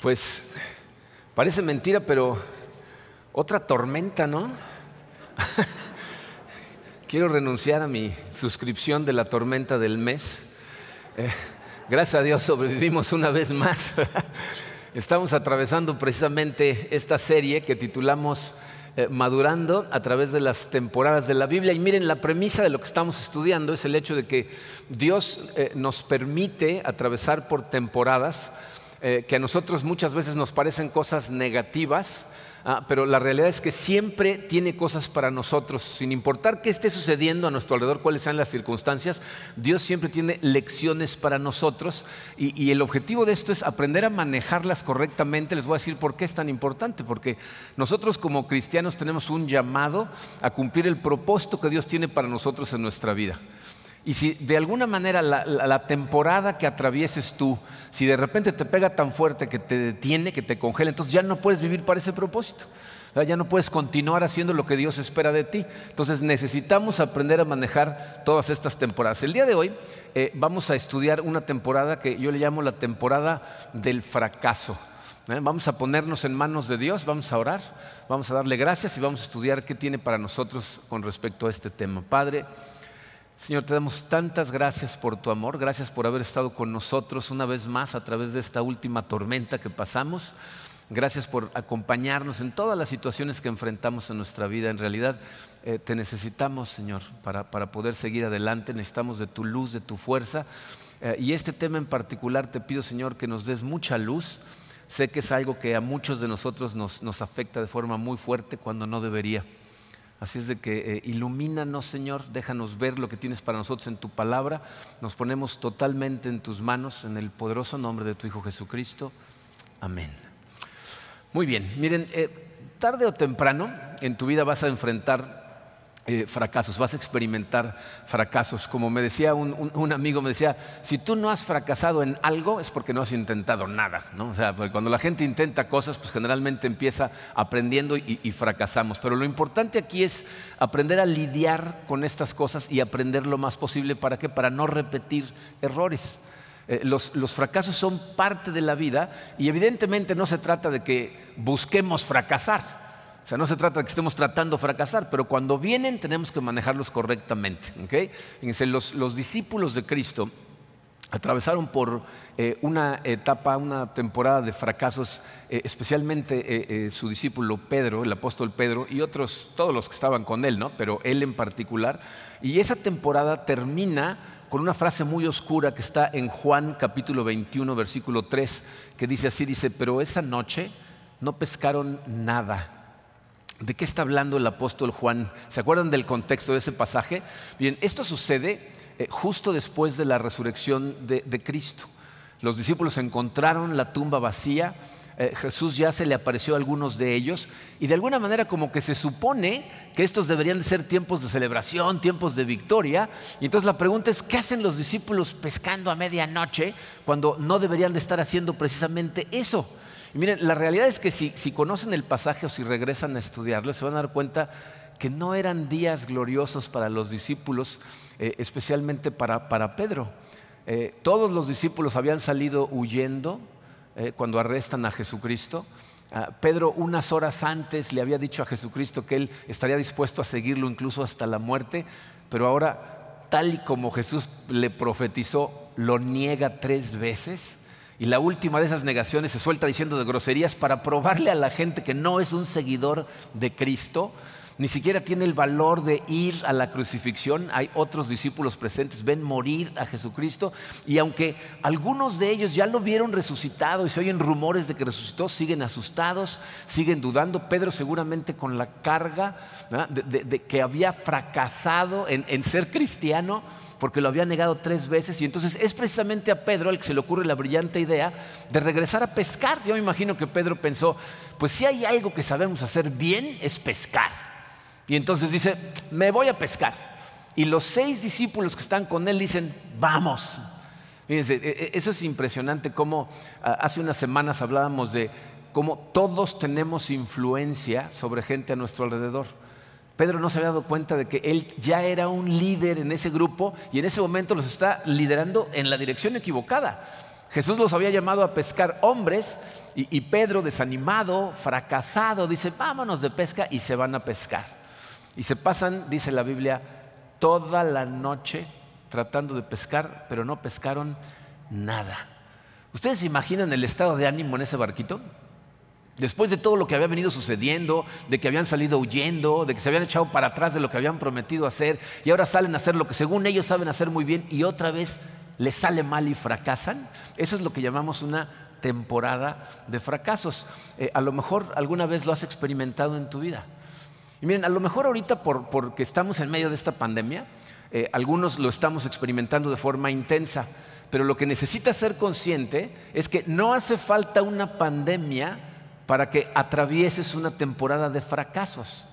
Pues parece mentira, pero otra tormenta, ¿no? Quiero renunciar a mi suscripción de la tormenta del mes. Eh, gracias a Dios sobrevivimos una vez más. Estamos atravesando precisamente esta serie que titulamos eh, Madurando a través de las temporadas de la Biblia. Y miren, la premisa de lo que estamos estudiando es el hecho de que Dios eh, nos permite atravesar por temporadas eh, que a nosotros muchas veces nos parecen cosas negativas, ah, pero la realidad es que siempre tiene cosas para nosotros, sin importar qué esté sucediendo a nuestro alrededor, cuáles sean las circunstancias, Dios siempre tiene lecciones para nosotros y, y el objetivo de esto es aprender a manejarlas correctamente. Les voy a decir por qué es tan importante, porque nosotros como cristianos tenemos un llamado a cumplir el propósito que Dios tiene para nosotros en nuestra vida. Y si de alguna manera la, temporada que atravieses tú, si de repente te pega tan fuerte que te detiene, que te congela, entonces ya no puedes vivir para ese propósito. Ya no puedes continuar haciendo lo que Dios espera de ti. Entonces necesitamos aprender a manejar todas estas temporadas. El día de hoy eh, vamos a estudiar una temporada que yo le llamo la temporada del fracaso. ¿eh? Vamos a ponernos en manos de Dios, vamos a orar, vamos a darle gracias y vamos a estudiar qué tiene para nosotros con respecto a este tema. Padre, Señor, te damos tantas gracias por tu amor, gracias por haber estado con nosotros una vez más a través de esta última tormenta que pasamos. Gracias por acompañarnos en todas las situaciones que enfrentamos en nuestra vida. En realidad eh, te necesitamos, Señor, para, poder seguir adelante. Necesitamos de tu luz, de tu fuerza. Eh, y este tema en particular te pido, Señor, que nos des mucha luz. Sé que es algo que a muchos de nosotros nos afecta de forma muy fuerte cuando no debería. Así es de que eh, ilumínanos, Señor, déjanos ver lo que tienes para nosotros en tu palabra. Nos ponemos totalmente en tus manos, en el poderoso nombre de tu Hijo Jesucristo. Amén. Muy bien, miren, eh, tarde o temprano en tu vida vas a enfrentar eh, fracasos, vas a experimentar fracasos. Como me decía un, amigo, me decía, si tú no has fracasado en algo es porque no has intentado nada. ¿no? O sea, cuando la gente intenta cosas, pues generalmente empieza aprendiendo y, fracasamos. Pero lo importante aquí es aprender a lidiar con estas cosas y aprender lo más posible. ¿Para qué? Para no repetir errores. Eh, los, los, fracasos son parte de la vida y evidentemente no se trata de que busquemos fracasar. O sea, no se trata de que estemos tratando de fracasar, pero cuando vienen tenemos que manejarlos correctamente. Fíjense, los, discípulos de Cristo atravesaron por eh, una etapa, una temporada de fracasos, eh, especialmente eh, su discípulo Pedro, el apóstol Pedro, y otros, todos los que estaban con él, ¿no? pero él en particular. Y esa temporada termina con una frase muy oscura que está en Juan capítulo 21, versículo 3, que dice así, dice, pero esa noche no pescaron nada ¿De qué está hablando el apóstol Juan? ¿Se acuerdan del contexto de ese pasaje? Bien, esto sucede eh, justo después de la resurrección de, Cristo. Los discípulos encontraron la tumba vacía, eh, Jesús ya se le apareció a algunos de ellos y de alguna manera como que se supone que estos deberían de ser tiempos de celebración, tiempos de victoria. Y entonces la pregunta es, ¿qué hacen los discípulos pescando a medianoche cuando no deberían de estar haciendo precisamente eso? Y miren, la realidad es que si, conocen el pasaje o si regresan a estudiarlo, se van a dar cuenta que no eran días gloriosos para los discípulos, eh, especialmente para, Pedro. Eh, todos los discípulos habían salido huyendo eh, cuando arrestan a Jesucristo. Ah, Pedro unas horas antes le había dicho a Jesucristo que él estaría dispuesto a seguirlo incluso hasta la muerte, pero ahora, tal y como Jesús le profetizó, lo niega tres veces. Y la última de esas negaciones se suelta diciendo de groserías para probarle a la gente que no es un seguidor de Cristo, ni siquiera tiene el valor de ir a la crucifixión. Hay otros discípulos presentes, ven morir a Jesucristo y aunque algunos de ellos ya lo vieron resucitado y se oyen rumores de que resucitó, siguen asustados, siguen dudando. Pedro seguramente con la carga de, que había fracasado en ser cristiano porque lo había negado tres veces y entonces es precisamente a Pedro al que se le ocurre la brillante idea de regresar a pescar. Yo me imagino que Pedro pensó, pues si hay algo que sabemos hacer bien es pescar. Y entonces dice, me voy a pescar. Y los seis discípulos que están con él dicen, vamos. Fíjense, e, e, eso es impresionante como hace unas semanas hablábamos de cómo todos tenemos influencia sobre gente a nuestro alrededor. Pedro no se había dado cuenta de que él ya era un líder en ese grupo y en ese momento los está liderando en la dirección equivocada. Jesús los había llamado a pescar hombres y, Pedro, desanimado, fracasado, dice, vámonos de pesca y se van a pescar. Y se pasan, dice la Biblia, toda la noche tratando de pescar, pero no pescaron nada. ¿Ustedes se imaginan el estado de ánimo en ese barquito? Después de todo lo que había venido sucediendo, de que habían salido huyendo, de que se habían echado para atrás de lo que habían prometido hacer, y ahora salen a hacer lo que según ellos saben hacer muy bien, y otra vez les sale mal y fracasan, eso es lo que llamamos una temporada de fracasos. Eh, a lo mejor alguna vez lo has experimentado en tu vida. Y miren, a lo mejor ahorita porque estamos en medio de esta pandemia, eh, algunos lo estamos experimentando de forma intensa, pero lo que necesitas ser consciente es que no hace falta una pandemia para que atravieses una temporada de fracasos.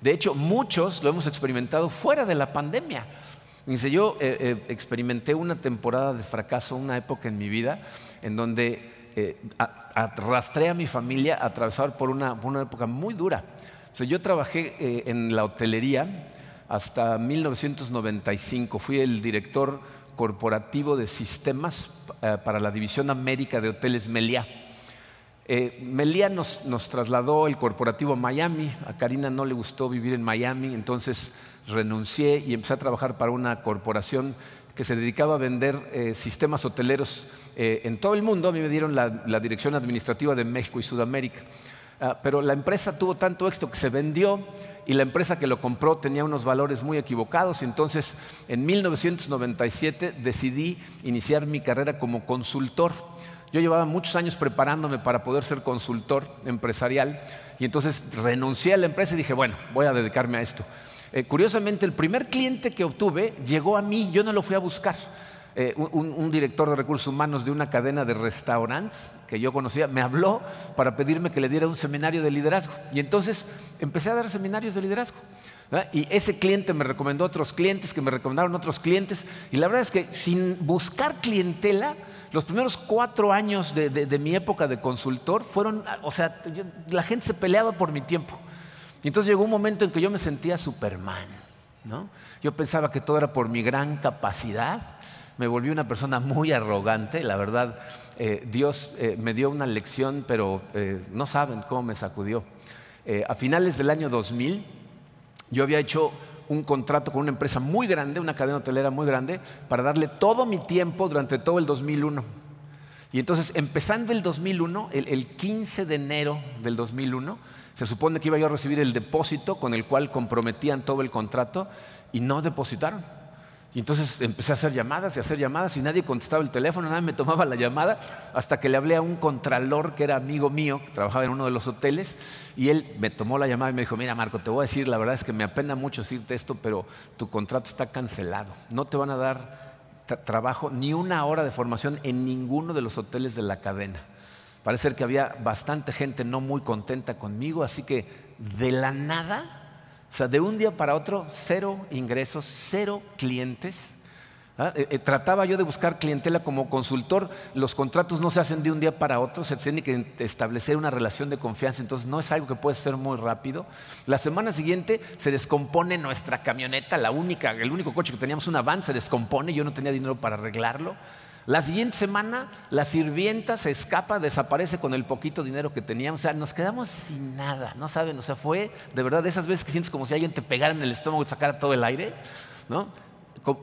De hecho, muchos lo hemos experimentado fuera de la pandemia. Dice, yo eh, eh, experimenté una temporada de fracaso, una época en mi vida en donde eh, arrastré a mi familia a atravesar por una, época muy dura. Yo trabajé en la hotelería hasta 1995. Fui el director corporativo de sistemas para la División América de Hoteles Meliá. Meliá nos, nos, trasladó el corporativo a Miami. A Karina no le gustó vivir en Miami, entonces renuncié y empecé a trabajar para una corporación que se dedicaba a vender eh, sistemas hoteleros eh, en todo el mundo. A mí me dieron la, dirección administrativa de México y Sudamérica. Ah, pero la empresa tuvo tanto éxito que se vendió y la empresa que lo compró tenía unos valores muy equivocados. Entonces, en 1997 decidí iniciar mi carrera como consultor. Yo llevaba muchos años preparándome para poder ser consultor empresarial y entonces renuncié a la empresa y dije, bueno, voy a dedicarme a esto. Eh, curiosamente, el primer cliente que obtuve llegó a mí, yo no lo fui a buscar. Eh, un, director de recursos humanos de una cadena de restaurantes que yo conocía me habló para pedirme que le diera un seminario de liderazgo. Y entonces empecé a dar seminarios de liderazgo. Y ese cliente me recomendó otros clientes que me recomendaron otros clientes. Y la verdad es que sin buscar clientela, los primeros cuatro años de, mi época de consultor fueron, o sea, la gente se peleaba por mi tiempo. Y entonces llegó un momento en que yo me sentía Superman. ¿no? Yo pensaba que todo era por mi gran capacidad. Me volví una persona muy arrogante. La verdad, eh, Dios eh, me dio una lección, pero eh, no saben cómo me sacudió. a finales del año 2000, yo había hecho un contrato con una empresa muy grande, una cadena hotelera muy grande, para darle todo mi tiempo durante todo el 2001. Y entonces, empezando el 2001, el, el 15 de enero del 2001, se supone que iba yo a recibir el depósito con el cual comprometían todo el contrato y no depositaron. Y entonces empecé a hacer llamadas y a hacer llamadas y nadie contestaba el teléfono, nadie me tomaba la llamada, hasta que le hablé a un contralor que era amigo mío, que trabajaba en uno de los hoteles, y él me tomó la llamada y me dijo, mira Marco, te voy a decir, la verdad es que me apena mucho decirte esto, pero tu contrato está cancelado. No te van a dar trabajo ni una hora de formación en ninguno de los hoteles de la cadena. Parece ser que había bastante gente no muy contenta conmigo, así que de la nada, sea, de un día para otro, cero ingresos, cero clientes. ¿ah? Eh, eh, trataba yo de buscar clientela como consultor, los contratos no se hacen de un día para otro, se tiene que establecer una relación de confianza, entonces no es algo que puede ser muy rápido. La semana siguiente se descompone nuestra camioneta, la única, el único coche que teníamos, una van, se descompone, yo no tenía dinero para arreglarlo. La siguiente semana la sirvienta se escapa, desaparece con el poquito dinero que teníamos. O sea, nos quedamos sin nada, ¿no saben? O sea, fue de verdad esas veces que sientes como si alguien te pegara en el estómago y sacara todo el aire, ¿no?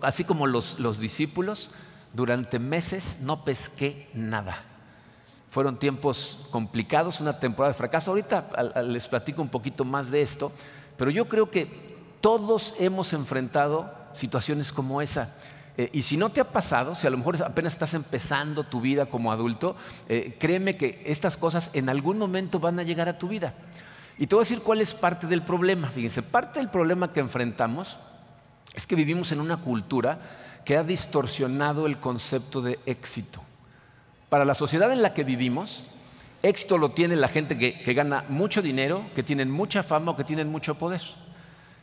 Así como los, discípulos, durante meses no pesqué nada. Fueron tiempos complicados, una temporada de fracaso. Ahorita les platico un poquito más de esto, pero yo creo que todos hemos enfrentado situaciones como esa. Eh, y si no te ha pasado, si a lo mejor apenas estás empezando tu vida como adulto, eh, créeme que estas cosas en algún momento van a llegar a tu vida. Y te voy a decir cuál es parte del problema. Fíjense, parte del problema que enfrentamos es que vivimos en una cultura que ha distorsionado el concepto de éxito. Para la sociedad en la que vivimos, éxito lo tiene la gente que, gana mucho dinero, que tienen mucha fama o que tienen mucho poder.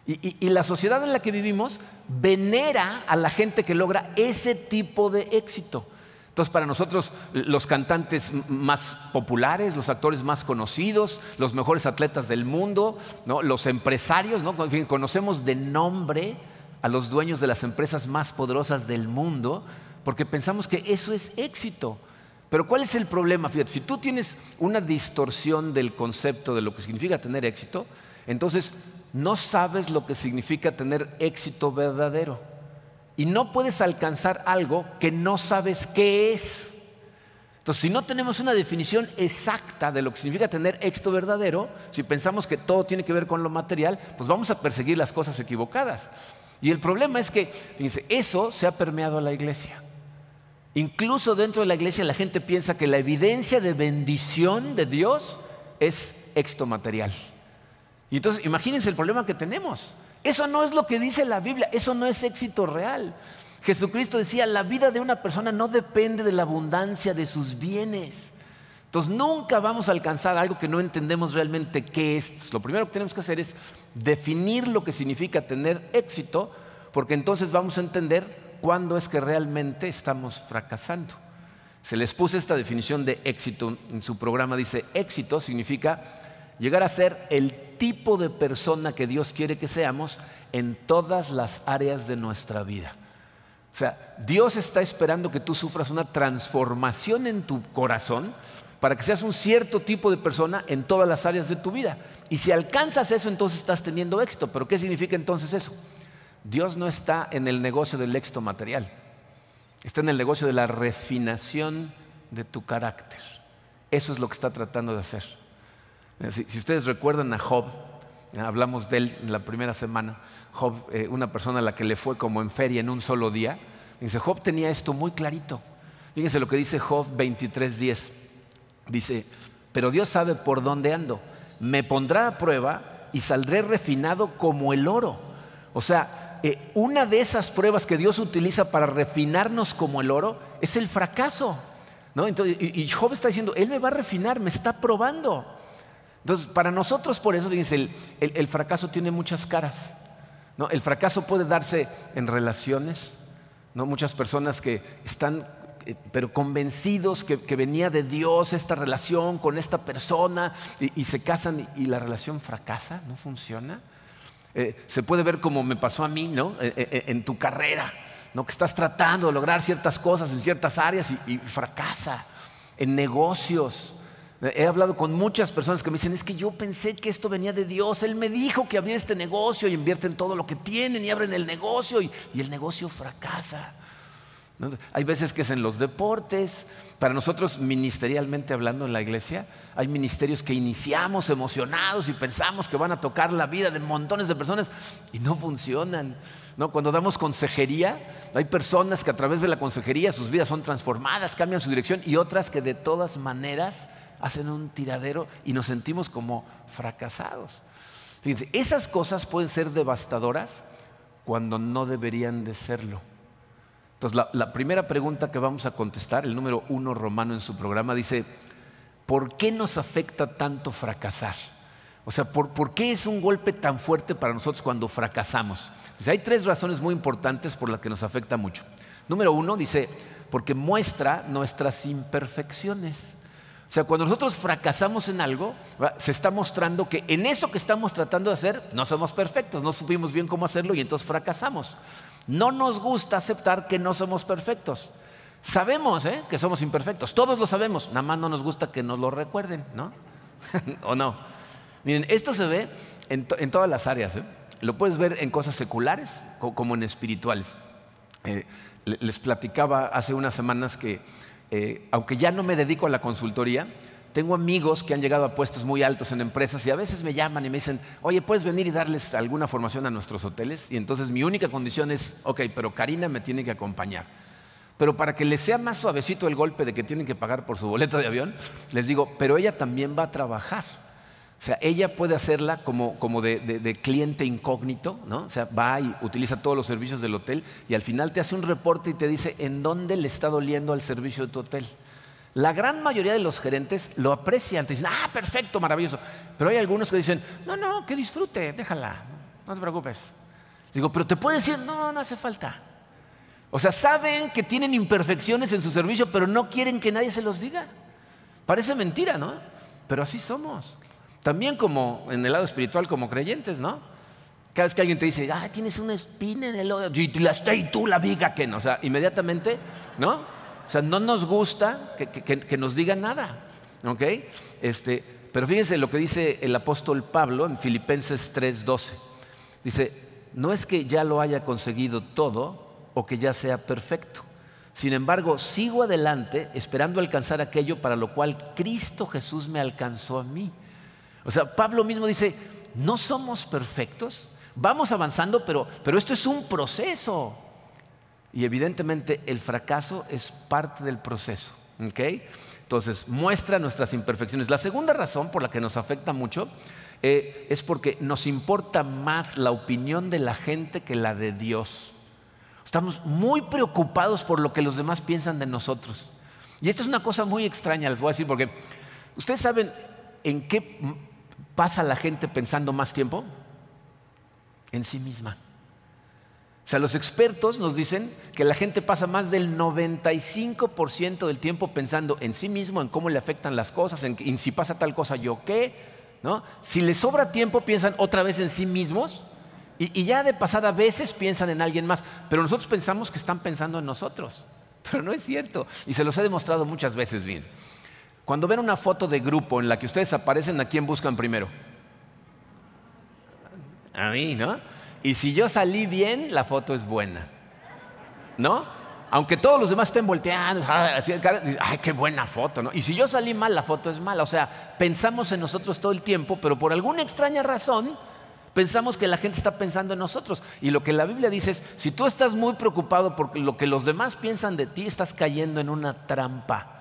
Y, la sociedad en la que vivimos venera a la gente que logra ese tipo de éxito. Entonces, para nosotros, los cantantes más populares, los actores más conocidos, los mejores atletas del mundo, los empresarios, ¿no? conocemos de nombre a los dueños de las empresas más poderosas del mundo, porque pensamos que eso es éxito. Pero ¿cuál es el problema? Fíjate, si tú tienes una distorsión del concepto de lo que significa tener éxito, entonces no sabes lo que significa tener éxito verdadero. Y no puedes alcanzar algo que no sabes qué es. Entonces, si no tenemos una definición exacta de lo que significa tener éxito verdadero, si pensamos que todo tiene que ver con lo material, pues vamos a perseguir las cosas equivocadas. Y el problema es que, eso se ha permeado a la iglesia. Incluso dentro de la iglesia la gente piensa que la evidencia de bendición de Dios es éxito material. Y entonces imagínense el problema que tenemos. Eso no es lo que dice la Biblia, eso no es éxito real. Jesucristo decía, la vida de una persona no depende de la abundancia de sus bienes. Entonces nunca vamos a alcanzar algo que no entendemos realmente qué es. Lo primero que tenemos que hacer es definir lo que significa tener éxito, porque entonces vamos a entender cuándo es que realmente estamos fracasando. Se les puse esta definición de éxito en su programa. Dice, éxito significa llegar a ser el tipo de persona que Dios quiere que seamos en todas las áreas de nuestra vida. O sea, Dios está esperando que tú sufras una transformación en tu corazón para que seas un cierto tipo de persona en todas las áreas de tu vida. Y si alcanzas eso, entonces estás teniendo éxito. Pero ¿qué significa entonces eso? Dios no está en el negocio del éxito material, está en el negocio de la refinación de tu carácter. Eso es lo que está tratando de hacer. Si, ustedes recuerdan a Job, hablamos de él en la primera semana, Job, eh, una persona a la que le fue como en feria en un solo día, dice, Job tenía esto muy clarito. Fíjense lo que dice Job 23:10. Dice, pero Dios sabe por dónde ando. Me pondrá a prueba y saldré refinado como el oro. O sea, eh, una de esas pruebas que Dios utiliza para refinarnos como el oro es el fracaso. ¿no? Entonces, y, Job está diciendo, Él me va a refinar, me está probando. Entonces, para nosotros, por eso, fíjense, el fracaso tiene muchas caras. El fracaso puede darse en relaciones, muchas personas que están eh, pero convencidos que, venía de Dios esta relación con esta persona y, se casan y, la relación fracasa, no funciona. Eh, se puede ver como me pasó a mí, ¿no? Eh, en tu carrera. Que estás tratando de lograr ciertas cosas en ciertas áreas y fracasa. En negocios, He hablado con muchas personas que me dicen, es que yo pensé que esto venía de Dios. Él me dijo que abriera este negocio y invierten todo lo que tienen y abren el negocio y, el negocio fracasa. Hay veces que es en los deportes. Para nosotros, ministerialmente hablando en la iglesia, hay ministerios que iniciamos emocionados y pensamos que van a tocar la vida de montones de personas y no funcionan. ¿No? Cuando damos consejería, hay personas que a través de la consejería sus vidas son transformadas, cambian su dirección y otras que de todas maneras hacen un tiradero y nos sentimos como fracasados. Fíjense, esas cosas pueden ser devastadoras cuando no deberían de serlo. Entonces, la, primera pregunta que vamos a contestar, el número uno romano en su programa, dice, ¿por qué nos afecta tanto fracasar? O sea, ¿por, ¿por qué es un golpe tan fuerte para nosotros cuando fracasamos? Hay tres razones muy importantes por las que nos afecta mucho. Número uno dice, porque muestra nuestras imperfecciones. O sea, cuando nosotros fracasamos en algo, se está mostrando que en eso que estamos tratando de hacer no somos perfectos, no supimos bien cómo hacerlo y entonces fracasamos. No nos gusta aceptar que no somos perfectos. Sabemos ¿eh? que somos imperfectos, todos lo sabemos, nada más no nos gusta que nos lo recuerden, ¿no? ¿O no? Miren, esto se ve en, todas las áreas. ¿eh? Lo puedes ver en cosas seculares como en espirituales. Eh, les platicaba hace unas semanas que eh, aunque ya no me dedico a la consultoría, tengo amigos que han llegado a puestos muy altos en empresas y a veces me llaman y me dicen, oye, ¿puedes venir y darles alguna formación a nuestros hoteles? Y entonces mi única condición es, ok, pero Karina me tiene que acompañar. Pero para que les sea más suavecito el golpe de que tienen que pagar por su boleto de avión, les digo, pero ella también va a trabajar. O sea, ella puede hacerla como, como de, cliente incógnito, ¿no? O sea, va y utiliza todos los servicios del hotel y al final te hace un reporte y te dice en dónde le está doliendo al servicio de tu hotel. La gran mayoría de los gerentes lo aprecian, te dicen, ah, perfecto, maravilloso. Pero hay algunos que dicen, no, no, que disfrute, déjala, no te preocupes. Digo, pero te puede decir, no, no hace falta. O sea, saben que tienen imperfecciones en su servicio, pero no quieren que nadie se los diga. Parece mentira, ¿no? Pero así somos. También como en el lado espiritual como creyentes, ¿no? Cada vez que alguien te dice, ah, tienes una espina en el ojo, y, la, y tú la viga que no. O sea, inmediatamente, ¿no? O sea, no nos gusta que, nos digan nada. ¿Ok? Este, pero fíjense lo que dice el apóstol Pablo en Filipenses 3:12. Dice, no es que ya lo haya conseguido todo o que ya sea perfecto. Sin embargo, sigo adelante esperando alcanzar aquello para lo cual Cristo Jesús me alcanzó a mí. O sea, Pablo mismo dice, no somos perfectos, vamos avanzando, pero, pero esto es un proceso. Y evidentemente el fracaso es parte del proceso. Entonces, muestra nuestras imperfecciones. La segunda razón por la que nos afecta mucho eh, es porque nos importa más la opinión de la gente que la de Dios. Estamos muy preocupados por lo que los demás piensan de nosotros. Y esto es una cosa muy extraña, les voy a decir, porque ustedes saben en qué pasa la gente pensando más tiempo? En sí misma. O sea, los expertos nos dicen que la gente pasa más del 95% del tiempo pensando en sí mismo, en cómo le afectan las cosas, en, si pasa tal cosa yo qué. ¿no? Si les sobra tiempo, piensan otra vez en sí mismos y, ya de pasada a veces piensan en alguien más, pero nosotros pensamos que están pensando en nosotros. Pero no es cierto. Y se los he demostrado muchas veces bien. Cuando ven una foto de grupo en la que ustedes aparecen, ¿a quién buscan primero? A mí, ¿no? Y si yo salí bien, la foto es buena. ¿No? Aunque todos los demás estén volteando, ay, qué buena foto, ¿no? Y si yo salí mal, la foto es mala. O sea, pensamos en nosotros todo el tiempo, pero por alguna extraña razón Pensamos que la gente está pensando en nosotros. Y lo que la Biblia dice es, si tú estás muy preocupado por lo que los demás piensan de ti, estás cayendo en una trampa.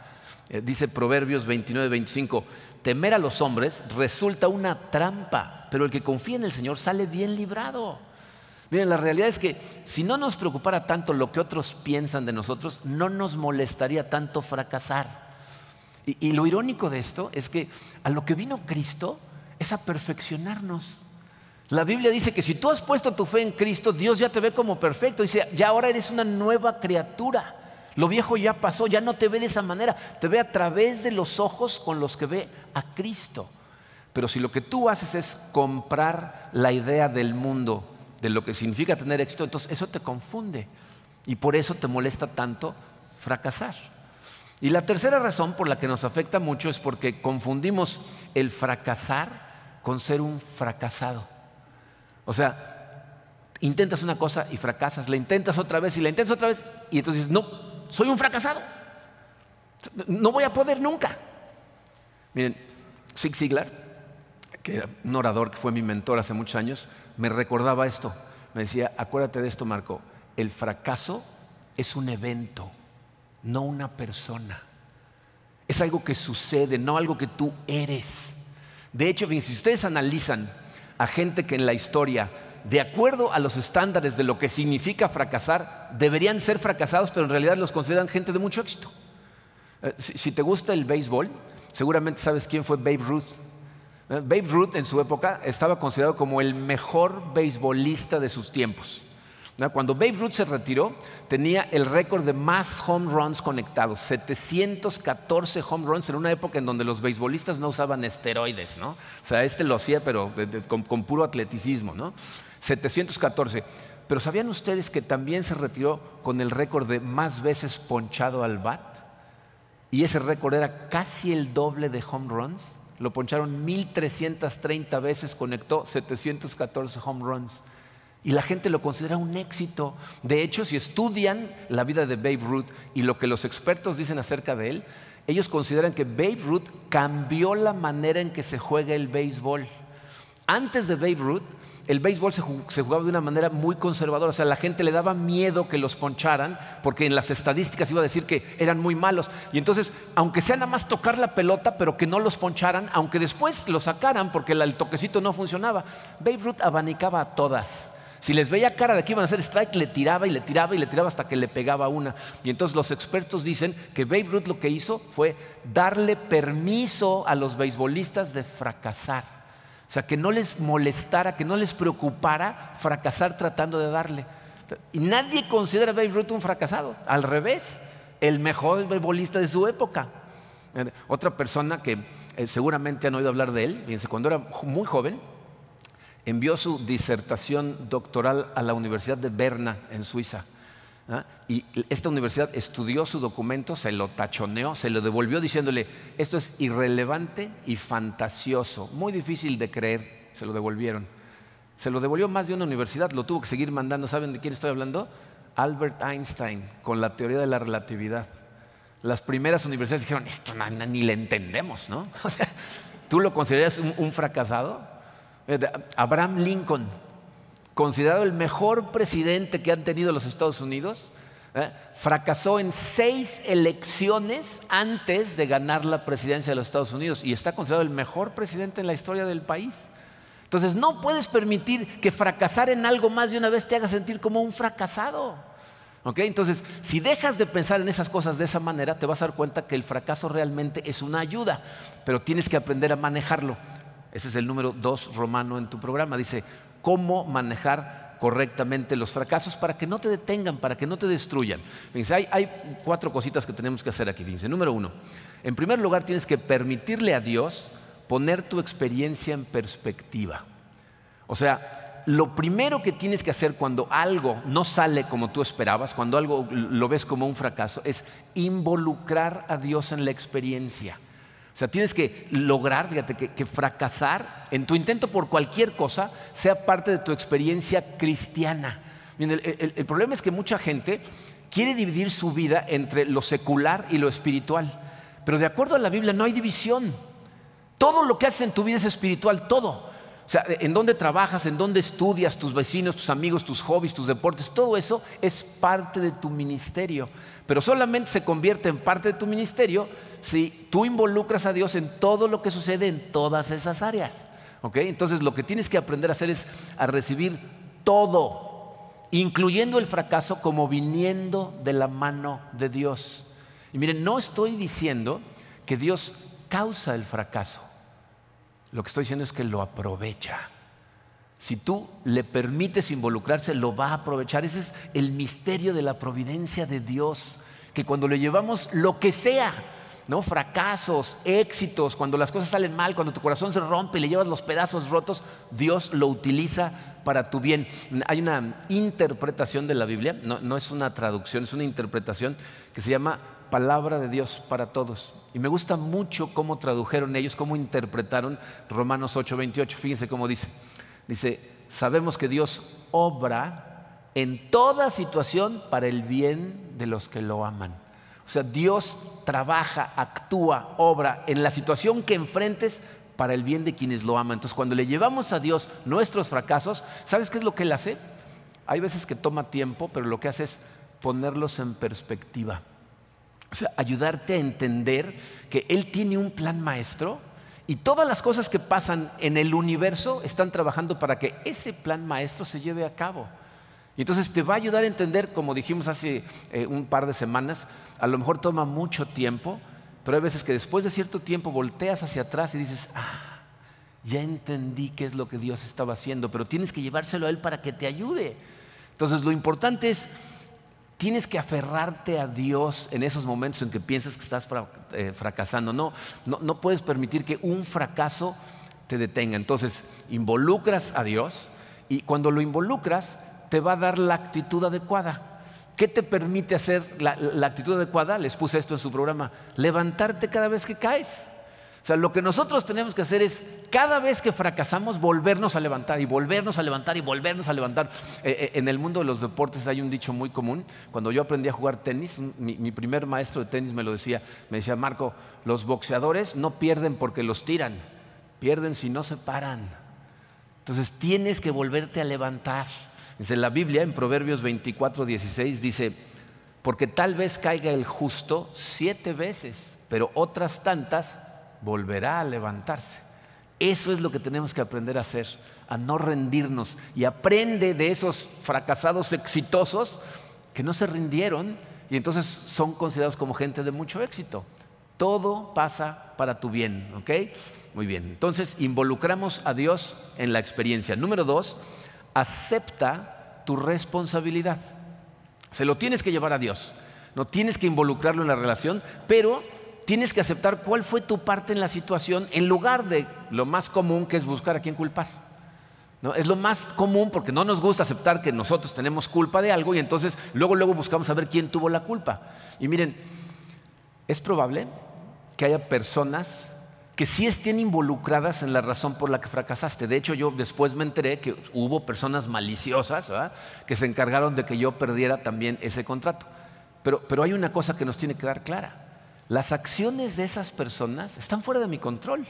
Eh, dice Proverbios 29, 25, temer a los hombres resulta una trampa, pero el que confía en el Señor sale bien librado. Miren, la realidad es que si no nos preocupara tanto lo que otros piensan de nosotros, no nos molestaría tanto fracasar. y lo irónico de esto es que a lo que vino Cristo es a perfeccionarnos. La Biblia dice que si tú has puesto tu fe en Cristo, Dios ya te ve como perfecto. Dice, ya ahora eres una nueva criatura. Lo viejo ya pasó, ya no te ve de esa manera. Te ve a través de los ojos con los que ve a Cristo. Pero si lo que tú haces es comprar la idea del mundo, de lo que significa tener éxito, entonces eso te confunde. Y por eso te molesta tanto fracasar. Y la tercera razón por la que nos afecta mucho es porque confundimos el fracasar con ser un fracasado. O sea, intentas una cosa y fracasas, la intentas otra vez y la intentas otra vez y entonces no, soy un fracasado. No voy a poder nunca. Miren, Zig Ziglar, que era un orador que fue mi mentor hace muchos años, me recordaba esto. Me decía, acuérdate de esto, Marco, el fracaso es un evento, no una persona. Es algo que sucede, no algo que tú eres. De hecho, si ustedes analizan a gente que en la historia, de acuerdo a los estándares de lo que significa fracasar, deberían ser fracasados, pero en realidad los consideran gente de mucho éxito. Eh, si, te gusta el béisbol, seguramente sabes quién fue Babe Ruth. Eh, Babe Ruth en su época estaba considerado como el mejor beisbolista de sus tiempos. Cuando Babe Ruth se retiró, tenía el récord de más home runs conectados, 714 home runs en una época en donde los beisbolistas no usaban esteroides, ¿no? O sea, este lo hacía, pero con, puro atleticismo, ¿no? 714. Pero ¿sabían ustedes que también se retiró con el récord de más veces ponchado al bat? Y ese récord era casi el doble de home runs. Lo poncharon 1330 veces, conectó 714 home runs. Y la gente lo considera un éxito. De hecho, si estudian la vida de Babe Ruth y lo que los expertos dicen acerca de él, ellos consideran que Babe Ruth cambió la manera en que se juega el béisbol. Antes de Babe Ruth, el béisbol se jugaba de una manera muy conservadora. O sea, la gente le daba miedo que los poncharan porque en las estadísticas iba a decir que eran muy malos. Y entonces, aunque sea nada más tocar la pelota, pero que no los poncharan, aunque después lo sacaran porque el toquecito no funcionaba, Babe Ruth abanicaba a todas. Si les veía cara de que iban a hacer strike, le tiraba y le tiraba y le tiraba hasta que le pegaba una. Y entonces los expertos dicen que Babe Ruth lo que hizo fue darle permiso a los beisbolistas de fracasar. O sea, que no les molestara, que no les preocupara fracasar tratando de darle. Y nadie considera a Babe Ruth un fracasado. Al revés, el mejor beisbolista de su época. Otra persona que eh, seguramente han oído hablar de él, fíjense, cuando era muy joven, envió su disertación doctoral a la Universidad de Berna, en Suiza. ¿Ah? Y esta universidad estudió su documento, se lo tachoneó, se lo devolvió diciéndole, esto es irrelevante y fantasioso, muy difícil de creer, se lo devolvieron. Se lo devolvió más de una universidad, lo tuvo que seguir mandando. ¿Saben de quién estoy hablando? Albert Einstein, con la teoría de la relatividad. Las primeras universidades dijeron, esto ni le entendemos, ¿no? O sea, ¿tú lo consideras un fracasado? Abraham Lincoln, considerado el mejor presidente que han tenido los Estados Unidos, ¿eh? fracasó en seis elecciones antes de ganar la presidencia de los Estados Unidos y está considerado el mejor presidente en la historia del país. Entonces no puedes permitir que fracasar en algo más de una vez te haga sentir como un fracasado. Entonces, si dejas de pensar en esas cosas de esa manera, te vas a dar cuenta que el fracaso realmente es una ayuda, pero tienes que aprender a manejarlo. Ese es el número dos romano en tu programa. Dice, cómo manejar correctamente los fracasos para que no te detengan, para que no te destruyan. hay, cuatro cositas que tenemos que hacer aquí. Dice, número uno, en primer lugar tienes que permitirle a Dios poner tu experiencia en perspectiva. O sea, lo primero que tienes que hacer cuando algo no sale como tú esperabas, cuando algo lo ves como un fracaso, es involucrar a Dios en la experiencia. O sea, tienes que lograr, fíjate, que, fracasar en tu intento por cualquier cosa sea parte de tu experiencia cristiana. el, problema es que mucha gente quiere dividir su vida entre lo secular y lo espiritual. Pero de acuerdo a la Biblia no hay división. Todo lo que haces en tu vida es espiritual, todo. O sea, en dónde trabajas, en dónde estudias, tus vecinos, tus amigos, tus hobbies, tus deportes, todo eso es parte de tu ministerio. Pero solamente se convierte en parte de tu ministerio si tú involucras a Dios en todo lo que sucede en todas esas áreas. Entonces lo que tienes que aprender a hacer es a recibir todo, incluyendo el fracaso como viniendo de la mano de Dios. Y miren, no estoy diciendo que Dios causa el fracaso. Lo que estoy diciendo es que lo aprovecha. Si tú le permites involucrarse, lo va a aprovechar. Ese es el misterio de la providencia de Dios, que cuando le llevamos lo que sea, ¿no? Fracasos, éxitos, cuando las cosas salen mal, cuando tu corazón se rompe y le llevas los pedazos rotos, Dios lo utiliza para tu bien. Hay una interpretación de la Biblia, no, es una traducción, es una interpretación que se llama palabra de Dios para todos. Y me gusta mucho cómo tradujeron ellos, cómo interpretaron Romanos 8:28. Fíjense cómo dice. Dice, sabemos que Dios obra en toda situación para el bien de los que lo aman. O sea, Dios trabaja, actúa, obra en la situación que enfrentes para el bien de quienes lo aman. Entonces, cuando le llevamos a Dios nuestros fracasos, ¿sabes qué es lo que Él hace? Hay veces que toma tiempo, pero lo que hace es ponerlos en perspectiva. O sea, ayudarte a entender que Él tiene un plan maestro y todas las cosas que pasan en el universo están trabajando para que ese plan maestro se lleve a cabo. Entonces te va a ayudar a entender, como dijimos hace eh, un par de semanas, a lo mejor toma mucho tiempo, pero hay veces que después de cierto tiempo volteas hacia atrás y dices, ah, ya entendí qué es lo que Dios estaba haciendo, pero tienes que llevárselo a Él para que te ayude. Entonces lo importante es, tienes que aferrarte a Dios en esos momentos en que piensas que estás eh, fracasando. No, no, no puedes permitir que un fracaso te detenga. Entonces involucras a Dios y cuando lo involucras, te va a dar la actitud adecuada. ¿Qué te permite hacer la, actitud adecuada? Les puse esto en su programa. Levantarte cada vez que caes. Sea, lo que nosotros tenemos que hacer es, cada vez que fracasamos, volvernos a levantar y volvernos a levantar y volvernos a levantar. Eh, eh, en el mundo de los deportes hay un dicho muy común. Cuando yo aprendí a jugar tenis, mi, mi, primer maestro de tenis me lo decía, me decía, Marco, los boxeadores no pierden porque los tiran, pierden si no se paran. Entonces tienes que volverte a levantar. Dice la Biblia en Proverbios 24, 16 dice, porque tal vez caiga el justo siete veces, pero otras tantas volverá a levantarse. Eso es lo que tenemos que aprender a hacer, a no rendirnos. Y aprende de esos fracasados exitosos que no se rindieron y entonces son considerados como gente de mucho éxito. Todo pasa para tu bien, ¿ok? Muy bien, entonces involucramos a Dios en la experiencia. Número dos, acepta tu responsabilidad. Se lo tienes que llevar a Dios. No tienes que involucrarlo en la relación, pero tienes que aceptar cuál fue tu parte en la situación en lugar de lo más común que es buscar a quién culpar. Es lo más común porque no nos gusta aceptar que nosotros tenemos culpa de algo y entonces luego, luego buscamos saber quién tuvo la culpa. Y miren, es probable que haya personas que sí estén involucradas en la razón por la que fracasaste. De hecho, yo después me enteré que hubo personas maliciosas que se encargaron de que yo perdiera también ese contrato. Pero, pero hay una cosa que nos tiene que dar clara. Las acciones de esas personas están fuera de mi control.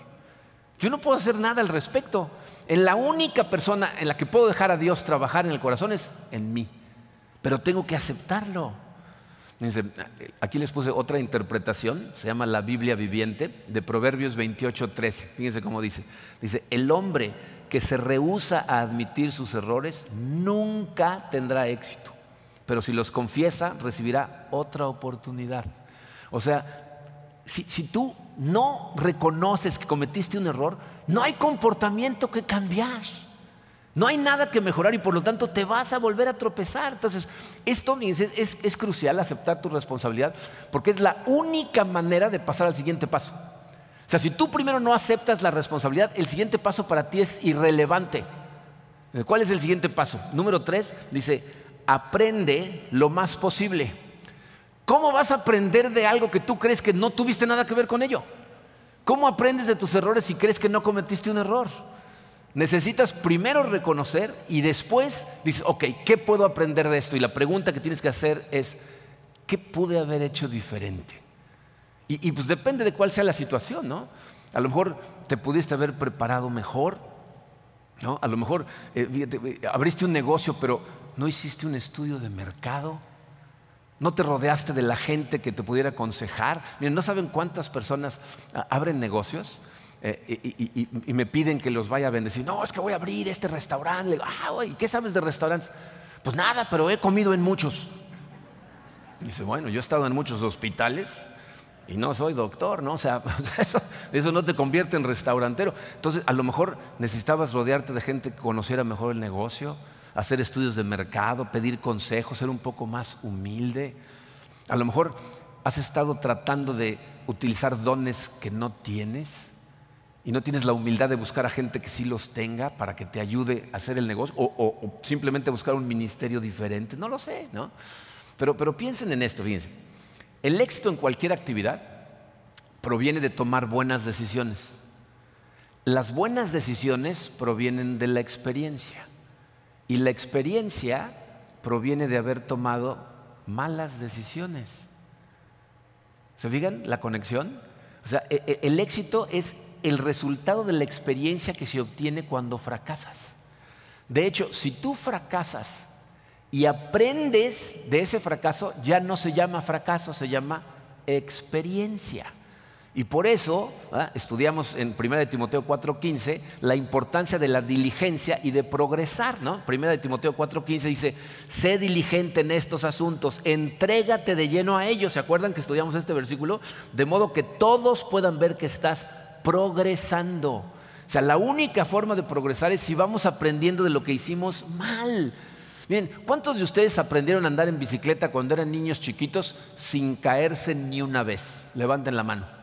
Yo no puedo hacer nada al respecto. En la única persona en la que puedo dejar a Dios trabajar en el corazón es en mí. Pero tengo que aceptarlo. Aquí les puse otra interpretación, se llama la Biblia viviente, de Proverbios 28, 13. Fíjense cómo dice. Dice, el hombre que se rehúsa a admitir sus errores nunca tendrá éxito, pero si los confiesa recibirá otra oportunidad. O sea, si, tú no reconoces que cometiste un error, no hay comportamiento que cambiar. No hay nada que mejorar y por lo tanto te vas a volver a tropezar. Entonces, esto es, es, crucial aceptar tu responsabilidad porque es la única manera de pasar al siguiente paso. O sea, si tú primero no aceptas la responsabilidad, el siguiente paso para ti es irrelevante. ¿Cuál es el siguiente paso? Número tres, dice, aprende lo más posible. ¿Cómo vas a aprender de algo que tú crees que no tuviste nada que ver con ello? ¿Cómo aprendes de tus errores si crees que no cometiste un error? Necesitas primero reconocer y después dices, ok, ¿qué puedo aprender de esto? Y la pregunta que tienes que hacer es, ¿qué pude haber hecho diferente? Y, pues depende de cuál sea la situación, ¿no? A lo mejor te pudiste haber preparado mejor, ¿no? A lo mejor eh, eh, abriste un negocio, pero no hiciste un estudio de mercado. No te rodeaste de la gente que te pudiera aconsejar. Miren, ¿no saben cuántas personas ah, abren negocios eh, y, me piden que los vaya a bendecir. No, es que voy a abrir este restaurante. Le digo, ah, ¿qué sabes de restaurantes? Pues nada, pero he comido en muchos. dice, bueno, yo he estado en muchos hospitales y no soy doctor, ¿no? O sea, eso, eso, no te convierte en restaurantero. Entonces, a lo mejor necesitabas rodearte de gente que conociera mejor el negocio, hacer estudios de mercado, pedir consejos, ser un poco más humilde. A lo mejor has estado tratando de utilizar dones que no tienes y no tienes la humildad de buscar a gente que sí los tenga para que te ayude a hacer el negocio o, simplemente buscar un ministerio diferente, no lo sé, ¿no? Pero, pero piensen en esto, fíjense. El éxito en cualquier actividad proviene de tomar buenas decisiones. Las buenas decisiones provienen de la experiencia y la experiencia proviene de haber tomado malas decisiones. ¿Se fijan la conexión? O sea, e, e, el éxito es el resultado de la experiencia que se obtiene cuando fracasas. De hecho, si tú fracasas y aprendes de ese fracaso, ya no se llama fracaso, se llama experiencia. Y por eso estudiamos en 1 Timoteo 4:15 la importancia de la diligencia y de progresar. ¿no? 1 Timoteo 4:15 dice, sé diligente en estos asuntos, entrégate de lleno a ellos. ¿Se acuerdan que estudiamos este versículo? De modo que todos puedan ver que estás progresando. O sea, la única forma de progresar es si vamos aprendiendo de lo que hicimos mal. Miren, ¿cuántos de ustedes aprendieron a andar en bicicleta cuando eran niños chiquitos sin caerse ni una vez? Levanten la mano.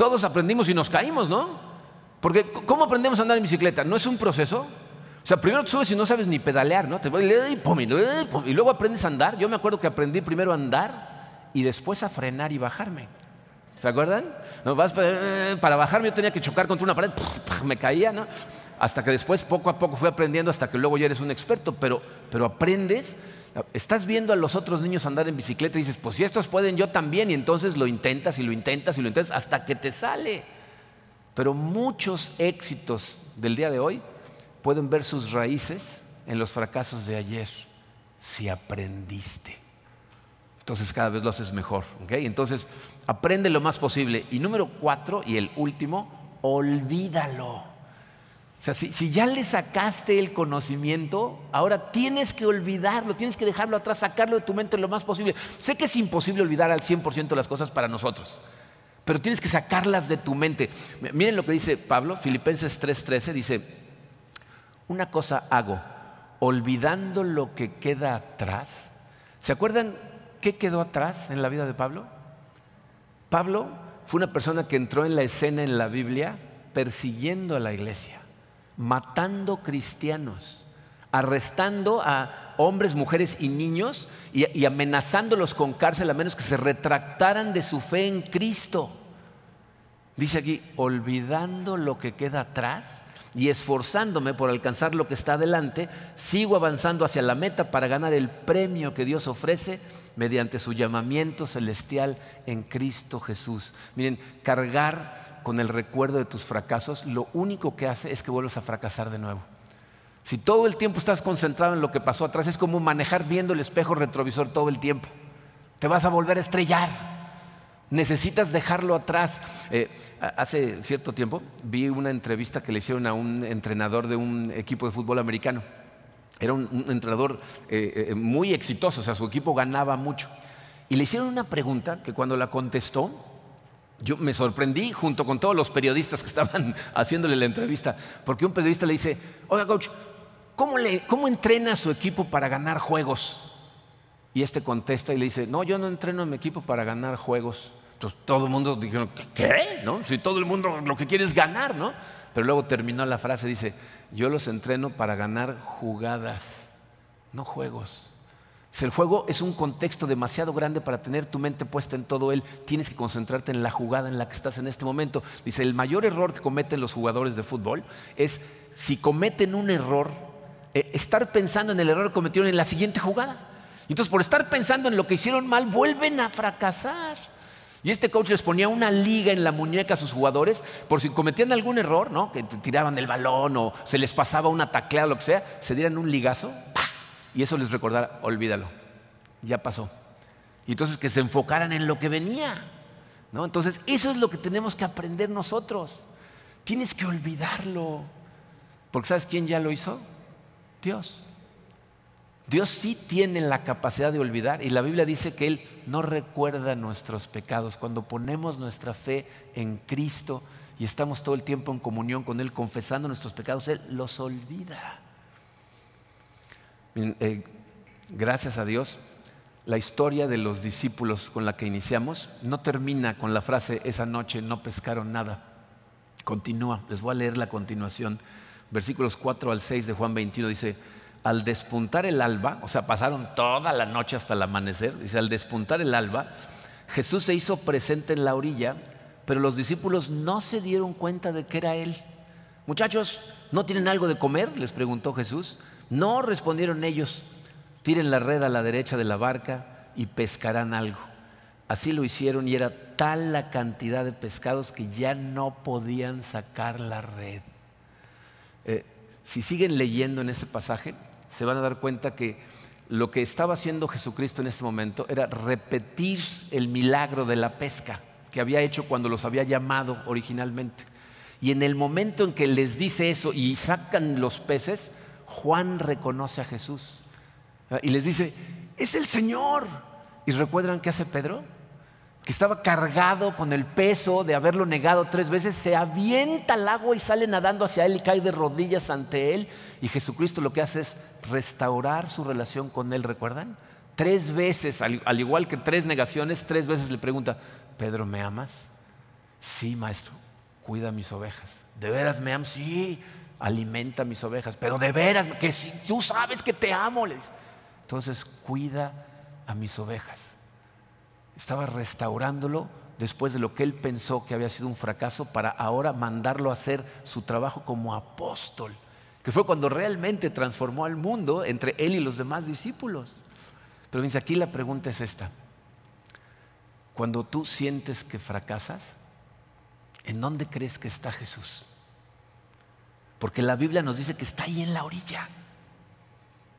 Todos aprendimos y nos caímos, ¿no? Porque ¿cómo aprendemos a andar en bicicleta? ¿No es un proceso? O sea, primero te subes y no sabes ni pedalear, ¿no? Te y luego aprendes a andar. Yo me acuerdo que aprendí primero a andar y después a frenar y bajarme. ¿Se acuerdan? No, vas eh, para bajarme yo tenía que chocar contra una pared, me caía, ¿no? Hasta que después poco a poco fui aprendiendo hasta que luego ya eres un experto, pero, pero aprendes, estás viendo a los otros niños andar en bicicleta y dices, pues si estos pueden, yo también, y entonces lo intentas y lo intentas y lo intentas hasta que te sale. Pero muchos éxitos del día de hoy pueden ver sus raíces en los fracasos de ayer, si aprendiste entonces cada vez lo haces mejor. Entonces, aprende lo más posible. Y número cuatro, y el último, olvídalo. O sea, si, ya le sacaste el conocimiento, ahora tienes que olvidarlo, tienes que dejarlo atrás, sacarlo de tu mente lo más posible. Sé que es imposible olvidar al 100% las cosas para nosotros, pero tienes que sacarlas de tu mente. Miren lo que dice Pablo, Filipenses 3:13, dice, una cosa hago, olvidando lo que queda atrás. ¿Se acuerdan ¿qué quedó atrás en la vida de Pablo? Pablo fue una persona que entró en la escena en la Biblia persiguiendo a la iglesia, matando cristianos, arrestando a hombres, mujeres y niños y, amenazándolos con cárcel a menos que se retractaran de su fe en Cristo. Dice aquí, olvidando lo que queda atrás y esforzándome por alcanzar lo que está adelante, sigo avanzando hacia la meta para ganar el premio que Dios ofrece mediante su llamamiento celestial en Cristo Jesús. Miren, cargar con el recuerdo de tus fracasos, lo único que hace es que vuelvas a fracasar de nuevo. Si todo el tiempo estás concentrado en lo que pasó atrás, es como manejar viendo el espejo retrovisor todo el tiempo. Te vas a volver a estrellar. Necesitas dejarlo atrás. Eh, hace cierto tiempo vi una entrevista que le hicieron a un entrenador de un equipo de fútbol americano. Era un, entrenador eh, eh, muy exitoso, o sea, su equipo ganaba mucho. Y le hicieron una pregunta que cuando la contestó, yo me sorprendí junto con todos los periodistas que estaban haciéndole la entrevista, porque un periodista le dice, oiga coach, ¿cómo, le, cómo entrena a su equipo para ganar juegos? Y este contesta y le dice, no, yo no entreno a mi equipo para ganar juegos. Entonces todo el mundo dijeron, ¿qué? ¿No? Si todo el mundo lo que quiere es ganar, ¿no? Pero luego terminó la frase, dice, yo los entreno para ganar jugadas, no juegos. El juego es un contexto demasiado grande para tener tu mente puesta en todo él. Tienes que concentrarte en la jugada en la que estás en este momento. Dice, el mayor error que cometen los jugadores de fútbol es si cometen un error, eh, estar pensando en el error que cometieron en la siguiente jugada. Entonces, por estar pensando en lo que hicieron mal, vuelven a fracasar. Y este coach les ponía una liga en la muñeca a sus jugadores por si cometían algún error, ¿no? que tiraban el balón o se les pasaba una tacleada, lo que sea, se dieran un ligazo y eso les recordara, olvídalo, ya pasó. Y entonces que se enfocaran en lo que venía. ¿no? Entonces, eso es lo que tenemos que aprender nosotros. Tienes que olvidarlo. Porque ¿sabes quién ya lo hizo? Dios. Dios sí tiene la capacidad de olvidar y la Biblia dice que Él no recuerda nuestros pecados. Cuando ponemos nuestra fe en Cristo y estamos todo el tiempo en comunión con Él, confesando nuestros pecados, Él los olvida. Eh, gracias a Dios, la historia de los discípulos con la que iniciamos no termina con la frase, esa noche no pescaron nada. Continúa, les voy a leer la continuación. Versículos 4 al 6 de Juan 21 dice, al despuntar el alba, o sea, pasaron toda la noche hasta el amanecer, dice, al despuntar el alba, Jesús se hizo presente en la orilla, pero los discípulos no se dieron cuenta de que era Él. Muchachos, ¿no tienen algo de comer? les preguntó Jesús. No respondieron ellos, tiren la red a la derecha de la barca y pescarán algo. Así lo hicieron y era tal la cantidad de pescados que ya no podían sacar la red. Eh, si siguen leyendo en ese pasaje, se van a dar cuenta que lo que estaba haciendo Jesucristo en ese momento era repetir el milagro de la pesca que había hecho cuando los había llamado originalmente. Y en el momento en que les dice eso y sacan los peces, Juan reconoce a Jesús y les dice, es el Señor. ¿Y recuerdan qué hace Pedro? que estaba cargado con el peso de haberlo negado tres veces, se avienta al agua y sale nadando hacia él y cae de rodillas ante él. Y Jesucristo lo que hace es restaurar su relación con él, ¿recuerdan? Tres veces, al, igual que tres negaciones, tres veces le pregunta, Pedro, ¿me amas? Sí, maestro, cuida mis ovejas. ¿De veras me amas? Sí, alimenta mis ovejas. Pero de veras, que si tú sabes que te amo, le dice. Entonces, cuida a mis ovejas estaba restaurándolo después de lo que él pensó que había sido un fracaso para ahora mandarlo a hacer su trabajo como apóstol, que fue cuando realmente transformó al mundo entre él y los demás discípulos. Pero dice, aquí la pregunta es esta. Cuando tú sientes que fracasas, ¿en dónde crees que está Jesús? Porque la Biblia nos dice que está ahí en la orilla.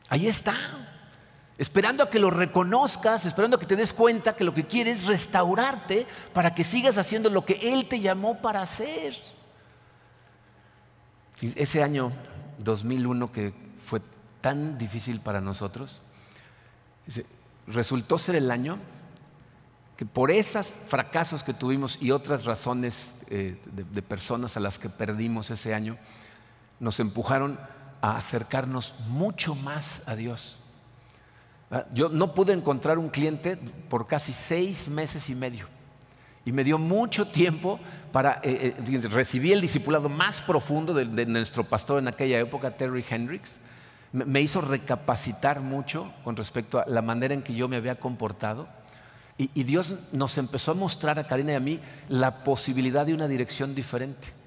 Ahí está esperando a que lo reconozcas, esperando a que te des cuenta que lo que quiere es restaurarte para que sigas haciendo lo que Él te llamó para hacer. Ese año 2001 que fue tan difícil para nosotros, resultó ser el año que por esos fracasos que tuvimos y otras razones eh, de personas a las que perdimos ese año, nos empujaron a acercarnos mucho más a Dios. Yo no pude encontrar un cliente por casi seis meses y medio. Y me dio mucho tiempo para eh, eh, recibir el discipulado más profundo de, de, nuestro pastor en aquella época, Terry Hendricks. Me hizo recapacitar mucho con respecto a la manera en que yo me había comportado. Y, y Dios nos empezó a mostrar a Karina y a mí la posibilidad de una dirección diferente.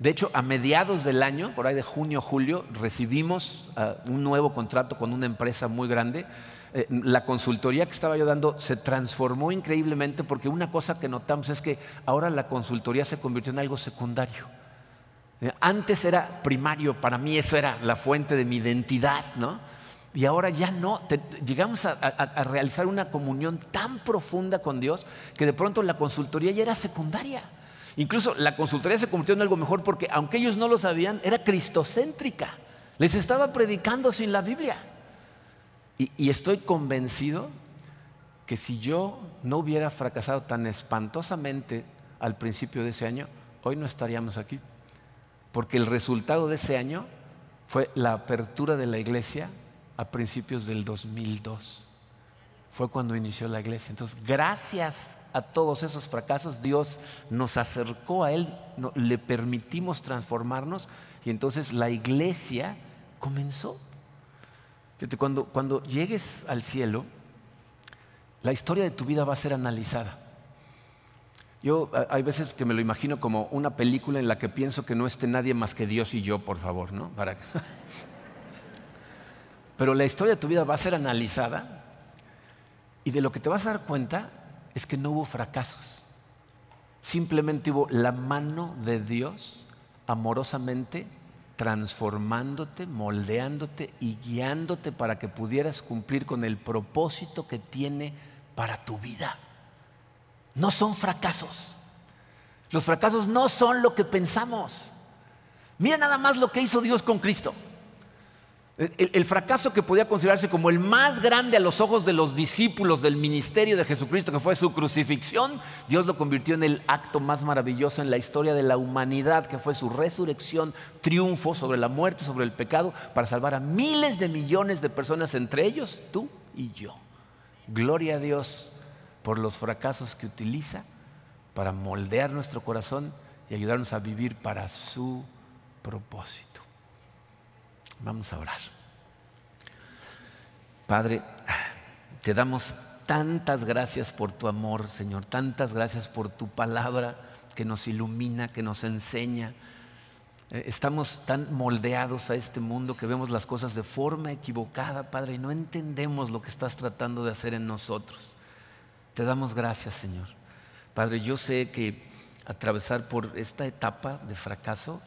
De hecho, a mediados del año, por ahí de junio, julio, recibimos uh, un nuevo contrato con una empresa muy grande eh, la consultoría que estaba yo dando se transformó increíblemente porque una cosa que notamos es que ahora la consultoría se convirtió en algo secundario. Eh, antes era primario, para mí eso era la fuente de mi identidad, ¿no? Y ahora ya no, llegamos a, realizar una comunión tan profunda con Dios que de pronto la consultoría ya era secundaria. Incluso la consultoría se convirtió en algo mejor porque aunque ellos no lo sabían, era cristocéntrica. Les estaba predicando sin la Biblia. Y, estoy convencido que si yo no hubiera fracasado tan espantosamente al principio de ese año, hoy no estaríamos aquí. Porque el resultado de ese año fue la apertura de la iglesia a principios del 2002. Fue cuando inició la iglesia. Entonces, gracias a todos esos fracasos, Dios nos acercó a Él, le permitimos transformarnos y entonces la iglesia comenzó. Cuando, cuando llegues al cielo, la historia de tu vida va a ser analizada. Yo hay veces que me lo imagino como una película en la que pienso que no esté nadie más que Dios y yo, por favor, ¿no? Pero la historia de tu vida va a ser analizada y de lo que te vas a dar cuenta es que no hubo fracasos. Simplemente hubo la mano de Dios amorosamente transformándote, moldeándote y guiándote para que pudieras cumplir con el propósito que tiene para tu vida. No son fracasos. Los fracasos no son lo que pensamos. Mira nada más lo que hizo Dios con Cristo. El, fracaso que podía considerarse como el más grande a los ojos de los discípulos del ministerio de Jesucristo, que fue su crucifixión, Dios lo convirtió en el acto más maravilloso en la historia de la humanidad, que fue su resurrección, triunfo sobre la muerte, sobre el pecado, para salvar a miles de millones de personas, entre ellos tú y yo. Gloria a Dios por los fracasos que utiliza para moldear nuestro corazón y ayudarnos a vivir para su propósito. Vamos a orar. Padre, te damos tantas gracias por tu amor, Señor, tantas gracias por tu palabra que nos ilumina, que nos enseña. Eh, estamos tan moldeados a este mundo que vemos las cosas de forma equivocada, Padre, y no entendemos lo que estás tratando de hacer en nosotros. Te damos gracias, Señor. Padre, yo sé que atravesar por esta etapa de fracaso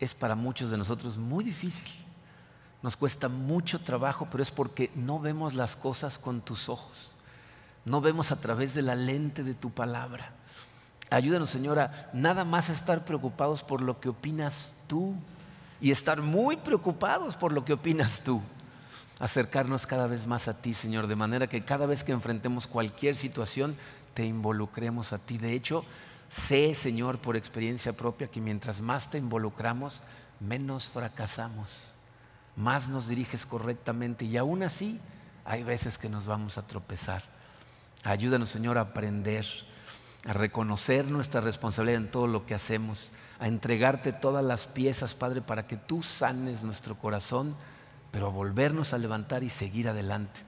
es para muchos de nosotros muy difícil. Nos cuesta mucho trabajo, pero es porque no vemos las cosas con tus ojos. No vemos a través de la lente de tu palabra. Ayúdanos, Señora, nada más a estar preocupados por lo que opinas tú y estar muy preocupados por lo que opinas tú. Acercarnos cada vez más a ti, Señor, de manera que cada vez que enfrentemos cualquier situación, te involucremos a ti. De hecho, sé, Señor, por experiencia propia, que mientras más te involucramos, menos fracasamos más nos diriges correctamente y aún así hay veces que nos vamos a tropezar. Ayúdanos, Señor, a aprender, a reconocer nuestra responsabilidad en todo lo que hacemos, a entregarte todas las piezas, Padre, para que tú sanes nuestro corazón, pero a volvernos a levantar y seguir adelante.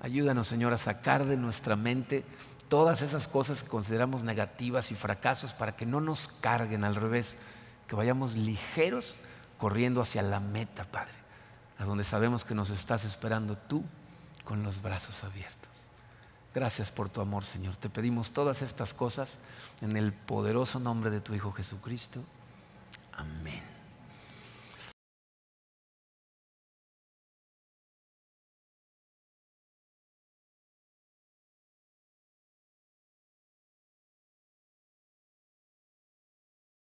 Ayúdanos, Señor, a sacar de nuestra mente todas esas cosas que consideramos negativas y fracasos para que no nos carguen al revés, que vayamos ligeros corriendo hacia la meta, Padre, a donde sabemos que nos estás esperando tú con los brazos abiertos. Gracias por tu amor, Señor. Te pedimos todas estas cosas en el poderoso nombre de tu Hijo Jesucristo.